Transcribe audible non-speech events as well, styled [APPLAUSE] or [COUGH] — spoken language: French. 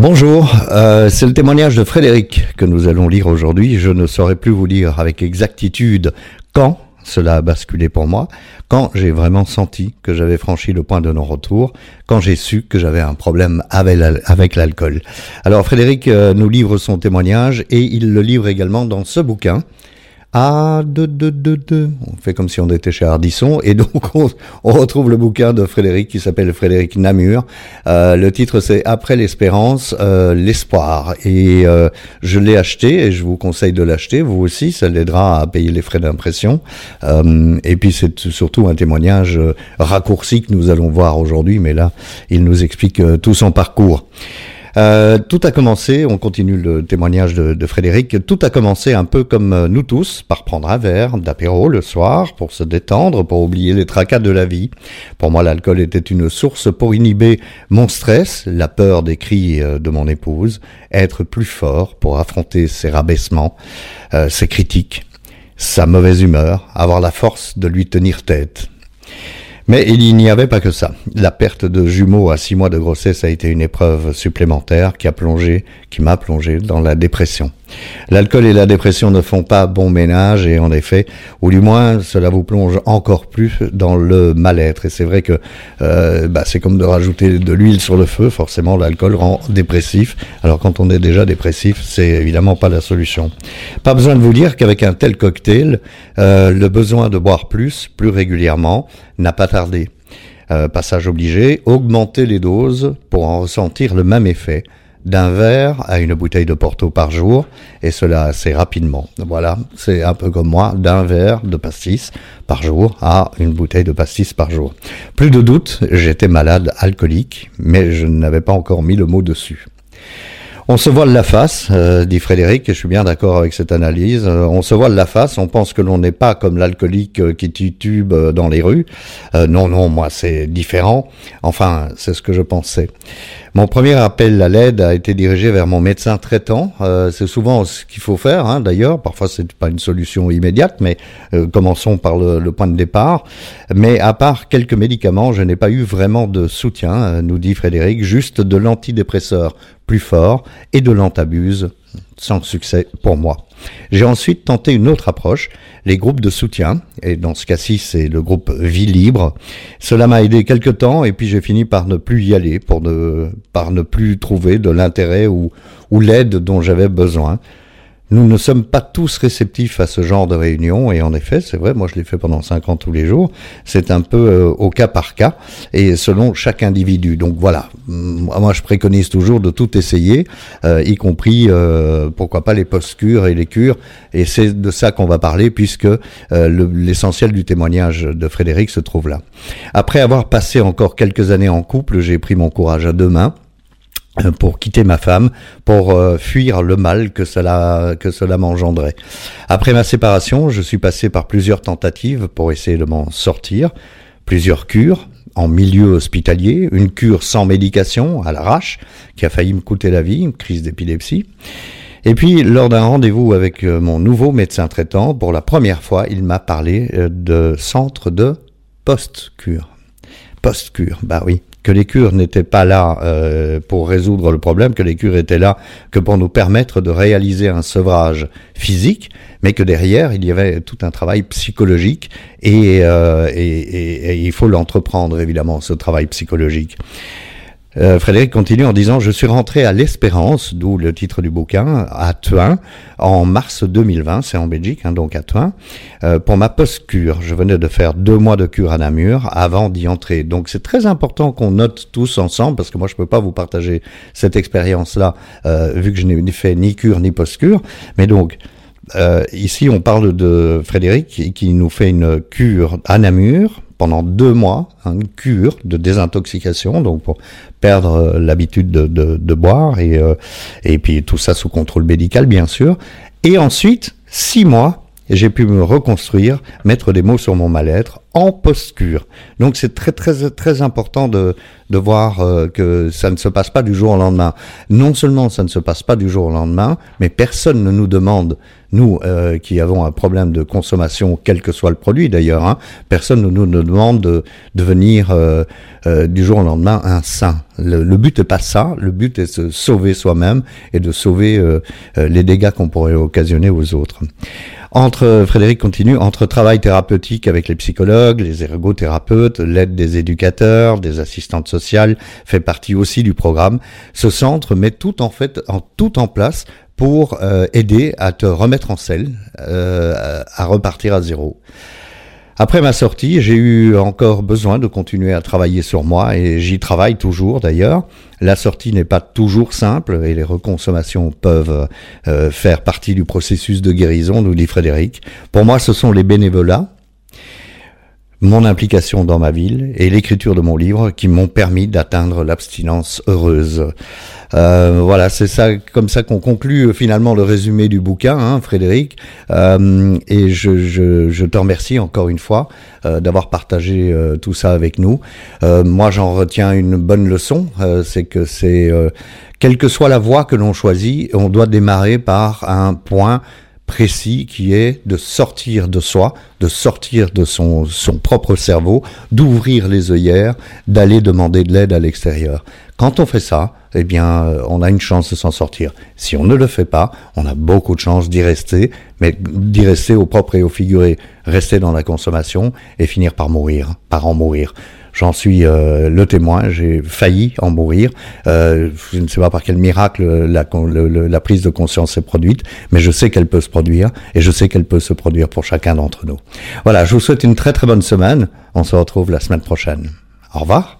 Bonjour, euh, c'est le témoignage de Frédéric que nous allons lire aujourd'hui. Je ne saurais plus vous dire avec exactitude quand cela a basculé pour moi, quand j'ai vraiment senti que j'avais franchi le point de non-retour, quand j'ai su que j'avais un problème avec l'alcool. Alors Frédéric euh, nous livre son témoignage et il le livre également dans ce bouquin ah, deux, deux, deux, deux. On fait comme si on était chez Ardisson. Et donc, [LAUGHS] on, retrouve le bouquin de Frédéric qui s'appelle Frédéric Namur. Euh, le titre, c'est Après l'espérance, euh, l'espoir. Et euh, je l'ai acheté et je vous conseille de l'acheter. Vous aussi, ça l'aidera à payer les frais d'impression. Euh, et puis, c'est surtout un témoignage raccourci que nous allons voir aujourd'hui. Mais là, il nous explique tout son parcours. Euh, tout a commencé, on continue le témoignage de, Frédéric, tout a commencé un peu comme euh, nous tous, par prendre un verre d'apéro le soir, pour se détendre, pour oublier les tracas de la vie. Pour moi, l'alcool était une source pour inhiber mon stress, la peur des cris euh, de mon épouse, être plus fort pour affronter ses rabaissements, ses critiques, sa mauvaise humeur, avoir la force de lui tenir tête. Mais il n'y avait pas que ça. La perte de jumeaux à six mois de grossesse a été une épreuve supplémentaire qui a plongé, qui m'a plongé dans la dépression. L'alcool et la dépression ne font pas bon ménage et en effet, ou du moins cela vous plonge encore plus dans le mal-être. Et c'est vrai que euh, bah, c'est comme de rajouter de l'huile sur le feu. Forcément, l'alcool rend dépressif. Alors quand on est déjà dépressif, c'est évidemment pas la solution. Pas besoin de vous dire qu'avec un tel cocktail, euh, le besoin de boire plus, plus régulièrement, n'a pas tardé. Euh, passage obligé, augmenter les doses pour en ressentir le même effet d'un verre à une bouteille de Porto par jour, et cela assez rapidement. Voilà, c'est un peu comme moi, d'un verre de pastis par jour à une bouteille de pastis par jour. Plus de doute, j'étais malade alcoolique, mais je n'avais pas encore mis le mot dessus. On se voile la face, euh, dit Frédéric, et je suis bien d'accord avec cette analyse. Euh, on se voile la face, on pense que l'on n'est pas comme l'alcoolique euh, qui titube dans les rues. non, non, moi c'est différent. Enfin, c'est ce que je pensais. Mon premier appel à l'aide a été dirigé vers mon médecin traitant. c'est souvent ce qu'il faut faire, hein, d'ailleurs. Parfois, c'est pas une solution immédiate, mais commençons par le, le, point de départ. Mais à part quelques médicaments, je n'ai pas eu vraiment de soutien, nous dit Frédéric, juste de l'antidépresseur plus fort et de l'antabuse, sans succès pour moi. J'ai ensuite tenté une autre approche, les groupes de soutien, et dans ce cas-ci c'est le groupe Vie Libre. Cela m'a aidé quelque temps et puis j'ai fini par ne plus y aller, pour ne, par ne plus trouver de l'intérêt ou, ou l'aide dont j'avais besoin. Nous ne sommes pas tous réceptifs à ce genre de réunion et en effet, c'est vrai, moi je l'ai fait pendant cinq ans tous les jours, c'est un peu euh, au cas par cas et selon chaque individu. Donc voilà, moi je préconise toujours de tout essayer, euh, y compris euh, pourquoi pas les post-cures et les cures et c'est de ça qu'on va parler puisque l'essentiel du témoignage de Frédéric se trouve là. Après avoir passé encore quelques années en couple, j'ai pris mon courage à deux mains pour quitter ma femme, pour euh, fuir le mal que cela que cela m'engendrait. Après ma séparation, je suis passé par plusieurs tentatives pour essayer de m'en sortir, plusieurs cures en milieu hospitalier, une cure sans médication à l'arrache qui a failli me coûter la vie, une crise d'épilepsie. Et puis, lors d'un rendez-vous avec euh, mon nouveau médecin traitant, pour la première fois, il m'a parlé de centre de post-cure. Post-cure, bah oui que les cures n'étaient pas là euh, pour résoudre le problème, que les cures étaient là que pour nous permettre de réaliser un sevrage physique, mais que derrière, il y avait tout un travail psychologique et, euh, il faut l'entreprendre, évidemment, ce travail psychologique. Euh, Frédéric continue en disant Je suis rentré à l'Espérance, d'où le titre du bouquin, à Thuin, en mars 2020, c'est en Belgique, hein, donc à Thuin, euh, pour ma post-cure. Je venais de faire deux mois de cure à Namur avant d'y entrer. Donc c'est très important qu'on note tous ensemble, parce que moi je peux pas vous partager cette expérience-là, euh, vu que je n'ai fait ni cure ni post-cure. Mais donc, ici on parle de Frédéric qui nous fait une cure à Namur pendant deux mois, une cure de désintoxication, donc pour perdre euh, l'habitude de, de, de, boire et, euh, et puis tout ça sous contrôle médical bien sûr. Et ensuite six mois et j'ai pu me reconstruire, mettre des mots sur mon mal-être en post-cure. Donc c'est très très très important de, de voir euh, que ça ne se passe pas du jour au lendemain. Non seulement ça ne se passe pas du jour au lendemain, mais personne ne nous demande, nous euh, qui avons un problème de consommation, quel que soit le produit d'ailleurs, hein, personne ne nous demande de devenir euh, du jour au lendemain un saint. Le, le but n'est pas ça, le but est de se sauver soi-même et de sauver les dégâts qu'on pourrait occasionner aux autres. Entre, Frédéric continue, entre travail thérapeutique avec les psychologues, les ergothérapeutes, l'aide des éducateurs, des assistantes sociales fait partie aussi du programme. Ce centre met tout en fait, en tout en place pour euh, aider à te remettre en selle, euh, à repartir à zéro. Après ma sortie, j'ai eu encore besoin de continuer à travailler sur moi et j'y travaille toujours d'ailleurs. La sortie n'est pas toujours simple et les reconsommations peuvent euh, faire partie du processus de guérison, nous dit Frédéric. Pour moi, ce sont les bénévolats, mon implication dans ma ville et l'écriture de mon livre qui m'ont permis d'atteindre l'abstinence heureuse. Euh, voilà, c'est ça, comme ça qu'on conclut euh, finalement le résumé du bouquin, hein, Frédéric. Euh, et je, te remercie encore une fois euh, d'avoir partagé tout ça avec nous. moi, j'en retiens une bonne leçon, c'est que c'est quelle que soit la voie que l'on choisit, on doit démarrer par un point précis qui est de sortir de soi, de sortir de son, propre cerveau, d'ouvrir les œillères, d'aller demander de l'aide à l'extérieur. Quand on fait ça, eh bien, euh, on a une chance de s'en sortir. Si on ne le fait pas, on a beaucoup de chances d'y rester, mais d'y rester au propre et au figuré, rester dans la consommation et finir par mourir, par en mourir. J'en suis euh, le témoin, j'ai failli en mourir. Euh, je ne sais pas par quel miracle la, la prise de conscience s'est produite, mais je sais qu'elle peut se produire et je sais qu'elle peut se produire pour chacun d'entre nous. Voilà, je vous souhaite une très très bonne semaine. On se retrouve la semaine prochaine. Au revoir.